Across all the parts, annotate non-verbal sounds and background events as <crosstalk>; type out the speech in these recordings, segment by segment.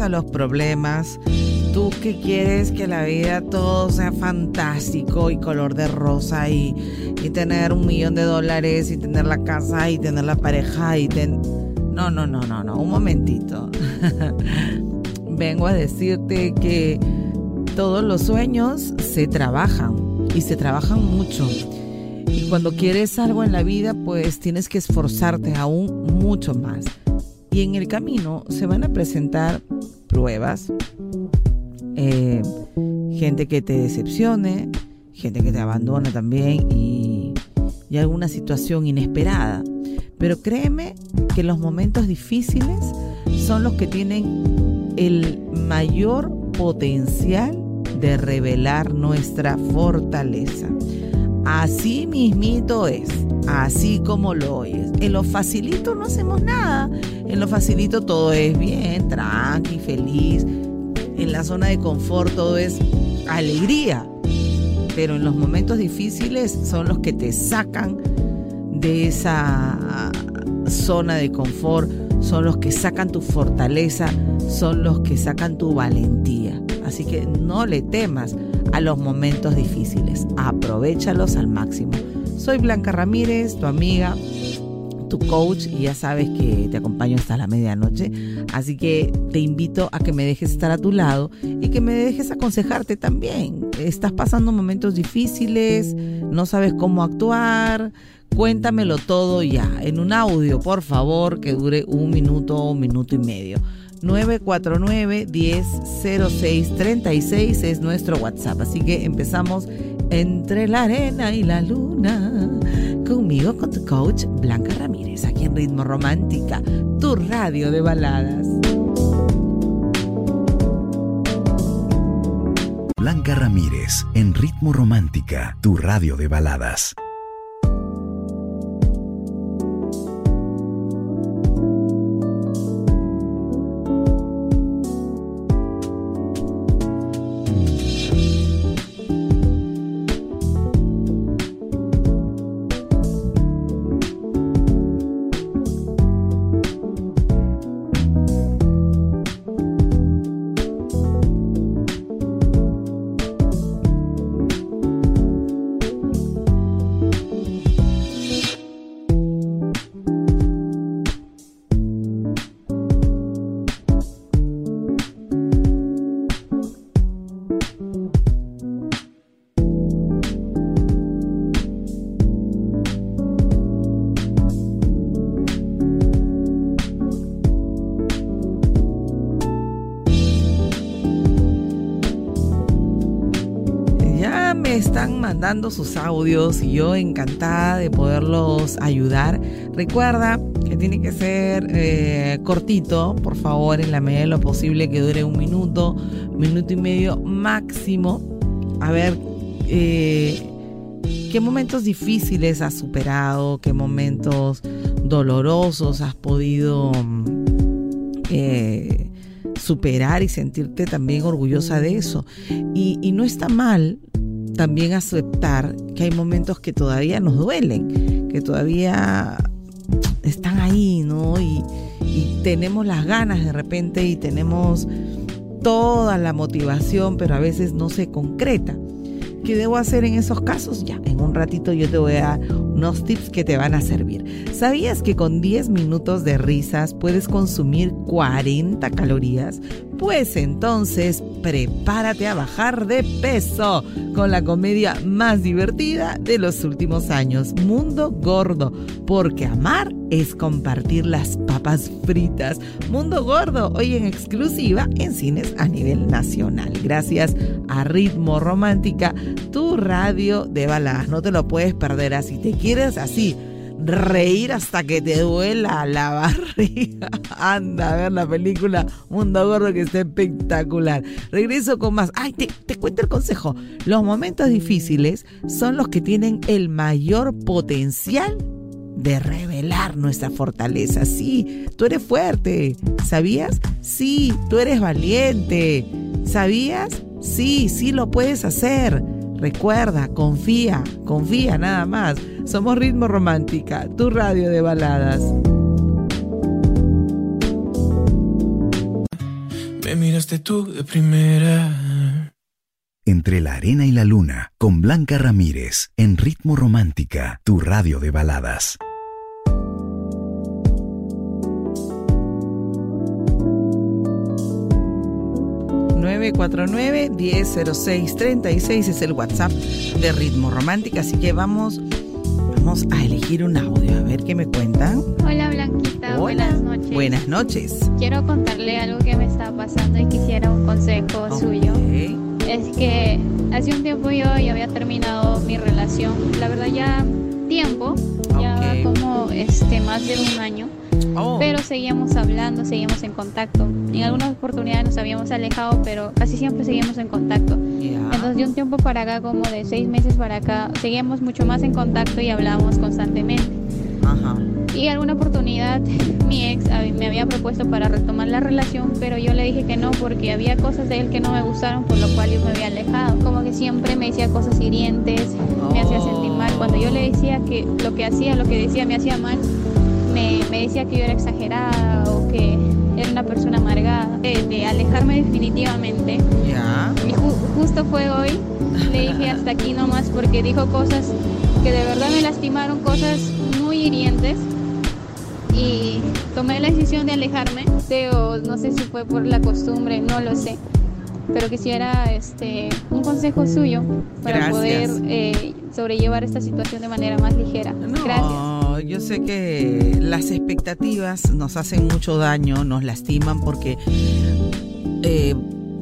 A los problemas, tú que quieres que la vida todo sea fantástico y color de rosa y, tener un millón de dólares y tener la casa y tener la pareja y ten... No, no, no, no, no, un momentito. <laughs> Vengo a decirte que todos los sueños se trabajan y se trabajan mucho. Y cuando quieres algo en la vida, pues tienes que esforzarte aún mucho más. Y en el camino se van a presentar pruebas, eh, gente que te decepcione, gente que te abandona también y, y alguna situación inesperada. Pero créeme que los momentos difíciles son los que tienen el mayor potencial de revelar nuestra fortaleza. Así mismito es, así como lo oyes. En lo facilito no hacemos nada. En lo facilito todo es bien, tranqui, feliz. En la zona de confort todo es alegría. Pero en los momentos difíciles son los que te sacan de esa zona de confort, son los que sacan tu fortaleza, son los que sacan tu valentía. Así que no le temas los momentos difíciles. Aprovechalos al máximo. Soy Blanca Ramírez, tu amiga, tu coach, y ya sabes que te acompaño hasta la medianoche. Así que te invito a que me dejes estar a tu lado y que me dejes aconsejarte también. Estás pasando momentos difíciles, no sabes cómo actuar. Cuéntamelo todo ya, en un audio, por favor, que dure un minuto o minuto y medio. 949-1006-36 es nuestro WhatsApp. Así que empezamos entre la arena y la luna. Conmigo, con tu coach Blanca Ramírez, aquí en Ritmo Romántica, tu radio de baladas. Blanca Ramírez, en Ritmo Romántica, tu radio de baladas. Dando sus audios y yo encantada de poderlos ayudar. Recuerda que tiene que ser eh, cortito, por favor, en la medida de lo posible, que dure un minuto, minuto y medio máximo. A ver, eh, qué momentos difíciles has superado, qué momentos dolorosos has podido eh, superar y sentirte también orgullosa de eso. Y, y no está mal también aceptar que hay momentos que todavía nos duelen, que todavía están ahí, ¿no? Y, tenemos las ganas de repente y tenemos toda la motivación, pero a veces no se concreta. ¿Qué debo hacer en esos casos? Ya, en un ratito yo te voy a unos tips que te van a servir. ¿Sabías que con 10 minutos de risas puedes consumir 40 calorías? Pues entonces prepárate a bajar de peso con la comedia más divertida de los últimos años, Mundo Gordo, porque amar es compartir las papas fritas. Mundo Gordo, hoy en exclusiva en cines a nivel nacional. Gracias a Ritmo Romántica, tu radio de baladas. No te lo puedes perder así. Te quieres así reír hasta que te duela la <laughs> barriga. Anda a ver la película Mundo Gordo que está espectacular. Regreso con más. Ay, te, te cuento el consejo. Los momentos difíciles son los que tienen el mayor potencial de revelar nuestra fortaleza. Sí, tú eres fuerte. ¿Sabías? Sí, tú eres valiente. ¿Sabías? Sí, sí lo puedes hacer. Recuerda, confía, confía nada más. Somos Ritmo Romántica, tu radio de baladas. Me miraste tú de primera. Entre la arena y la luna, con Blanca Ramírez, en Ritmo Romántica, tu radio de baladas. 949-100636 es el WhatsApp de Ritmo Romántica, así que vamos, vamos a elegir un audio, a ver qué me cuentan. Hola Blanquita, buenas noches. Buenas noches. Quiero contarle algo que me está pasando y quisiera un consejo suyo. Es que hace un tiempo yo ya había terminado mi relación, la verdad ya tiempo, ya como este más de un año Oh. Pero seguíamos hablando, seguíamos en contacto. En algunas oportunidades nos habíamos alejado, pero casi siempre seguimos en contacto. Entonces, de un tiempo para acá, como de seis meses para acá, seguíamos mucho más en contacto y hablábamos constantemente. Ajá. Y alguna oportunidad <laughs> mi ex me había propuesto para retomar la relación, pero yo le dije que no porque había cosas de él que no me gustaron, por lo cual yo me había alejado. Como que siempre me decía cosas hirientes, me hacía sentir mal. Cuando yo le decía que lo que hacía, lo que decía me hacía mal, me, decía que yo era exagerada o que era una persona amargada, de, alejarme definitivamente. Ya. Y justo fue hoy, le dije hasta aquí nomás porque dijo cosas que de verdad me lastimaron, cosas muy hirientes. Y tomé la decisión de alejarme, o no sé si fue por la costumbre, no lo sé. Pero quisiera este, un consejo suyo para poder eh, sobrellevar esta situación de manera más ligera. Gracias yo sé que las expectativas nos hacen mucho daño, nos lastiman porque eh,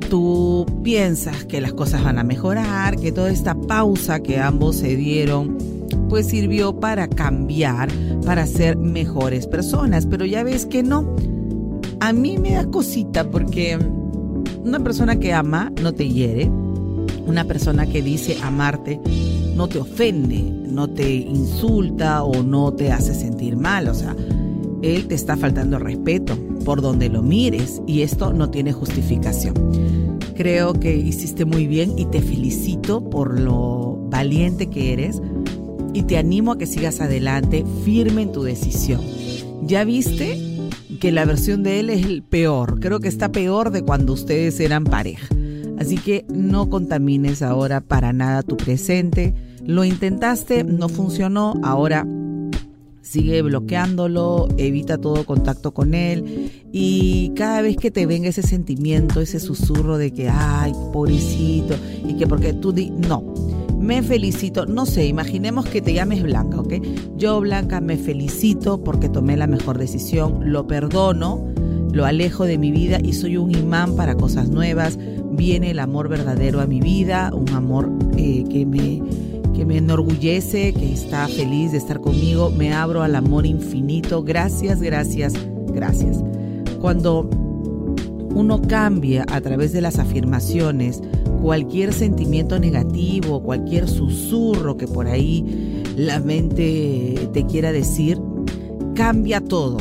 tú piensas que las cosas van a mejorar, que toda esta pausa que ambos se dieron pues sirvió para cambiar, para ser mejores personas, pero ya ves que no. A mí me da cosita porque una persona que ama no te hiere, una persona que dice amarte no te ofende, no te insulta o no te hace sentir mal. O sea, él te está faltando respeto por donde lo mires y esto no tiene justificación. Creo que hiciste muy bien y te felicito por lo valiente que eres y te animo a que sigas adelante firme en tu decisión. ¿Ya viste? que la versión de él es el peor. Creo que está peor de cuando ustedes eran pareja. Así que no contamines ahora para nada tu presente. Lo intentaste, no funcionó, ahora sigue bloqueándolo, evita todo contacto con él y cada vez que te venga ese sentimiento, ese susurro de que, ay, pobrecito, y que porque tú di, no, me felicito, no sé, imaginemos que te llames Blanca, ¿ok? Yo Blanca me felicito porque tomé la mejor decisión, lo perdono, lo alejo de mi vida y soy un imán para cosas nuevas, viene el amor verdadero a mi vida, un amor eh, que, me, que me enorgullece, que está feliz de estar conmigo, me abro al amor infinito. Gracias, gracias, gracias. Cuando uno cambia a través de las afirmaciones cualquier sentimiento negativo, cualquier susurro que por ahí la mente te quiera decir, cambia todo,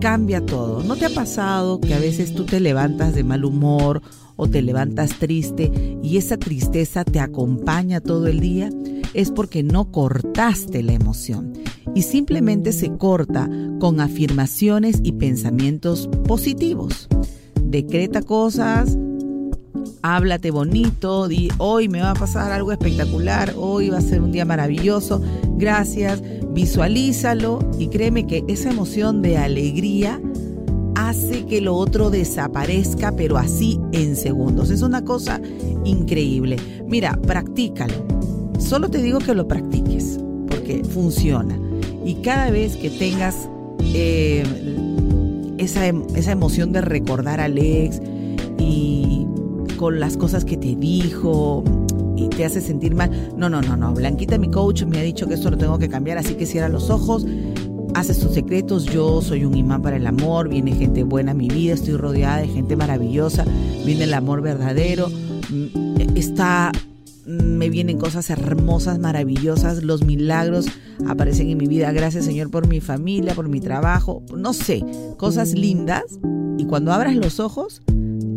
cambia todo. ¿No te ha pasado que a veces tú te levantas de mal humor o te levantas triste y esa tristeza te acompaña todo el día, es porque no cortaste la emoción y simplemente se corta con afirmaciones y pensamientos positivos. Decreta cosas, háblate bonito, di hoy me va a pasar algo espectacular, hoy va a ser un día maravilloso, gracias, visualízalo y créeme que esa emoción de alegría hace que lo otro desaparezca, pero así en segundos. Es una cosa increíble. Mira, practícalo. Solo te digo que lo practiques, porque funciona. Y cada vez que tengas eh, esa, esa emoción de recordar a Alex y con las cosas que te dijo y te hace sentir mal. No, no, no, no. Blanquita, mi coach, me ha dicho que esto lo tengo que cambiar, así que cierra los ojos, haces tus secretos. Yo soy un imán para el amor, viene gente buena a mi vida, estoy rodeada de gente maravillosa, viene el amor verdadero, mm, está me vienen cosas hermosas, maravillosas, los milagros aparecen en mi vida. Gracias Señor por mi familia, por mi trabajo, no sé, cosas lindas. Y cuando abras los ojos,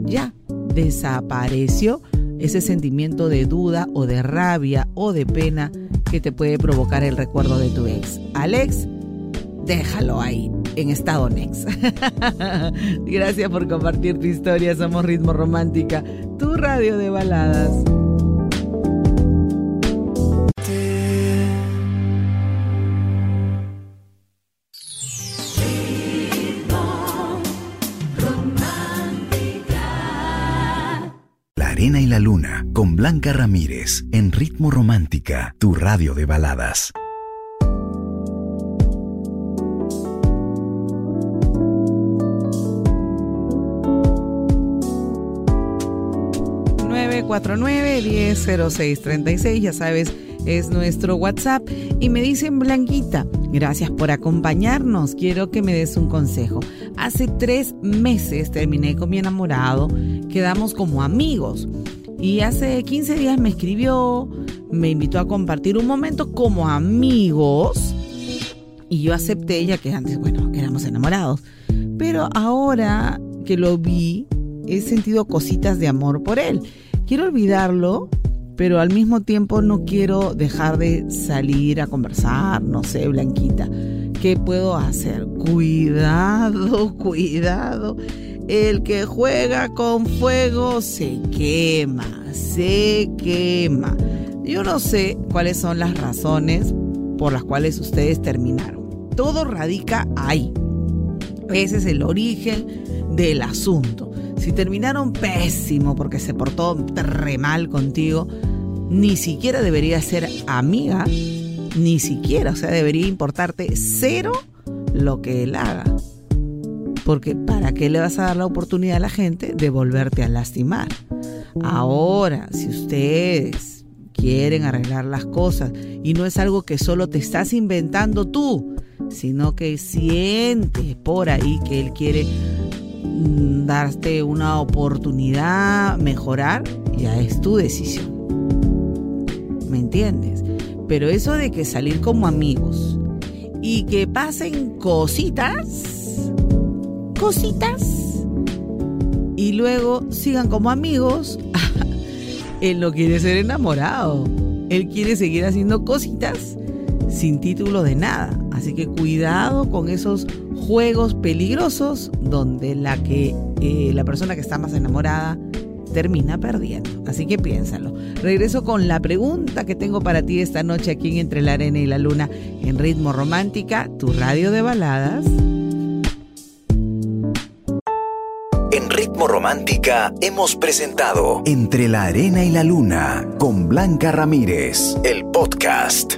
ya desapareció ese sentimiento de duda o de rabia o de pena que te puede provocar el recuerdo de tu ex. Alex, déjalo ahí, en estado next. <laughs> Gracias por compartir tu historia. Somos Ritmo Romántica, tu radio de baladas. arena y la luna con Blanca Ramírez en Ritmo Romántica, tu radio de baladas. ...949-100636, ya sabes, es nuestro WhatsApp. Y me dicen, Blanquita, gracias por acompañarnos, quiero que me des un consejo. Hace tres meses terminé con mi enamorado, quedamos como amigos. Y hace 15 días me escribió, me invitó a compartir un momento como amigos. Y yo acepté, ya que antes, bueno, éramos enamorados. Pero ahora que lo vi, he sentido cositas de amor por él. Quiero olvidarlo, pero al mismo tiempo no quiero dejar de salir a conversar, no sé, Blanquita. ¿Qué puedo hacer? Cuidado, <laughs> cuidado. El que juega con fuego se quema, se quema. Yo no sé cuáles son las razones por las cuales ustedes terminaron. Todo radica ahí. Ese es el origen del asunto. Si terminaron pésimo porque se portó re mal contigo, ni siquiera debería ser amiga ni siquiera, o sea, debería importarte cero lo que él haga. Porque ¿para qué le vas a dar la oportunidad a la gente de volverte a lastimar? Ahora, si ustedes quieren arreglar las cosas y no es algo que solo te estás inventando tú, sino que sientes por ahí que él quiere darte una oportunidad, mejorar, ya es tu decisión. ¿Me entiendes? Pero eso de que salir como amigos y que pasen cositas, cositas, y luego sigan como amigos, <laughs> él no quiere ser enamorado. Él quiere seguir haciendo cositas sin título de nada. Así que cuidado con esos juegos peligrosos donde la que eh, la persona que está más enamorada termina perdiendo. Así que piénsalo. Regreso con la pregunta que tengo para ti esta noche aquí en Entre la Arena y la Luna en Ritmo Romántica, tu radio de baladas. En Ritmo Romántica hemos presentado Entre la Arena y la Luna con Blanca Ramírez, el podcast.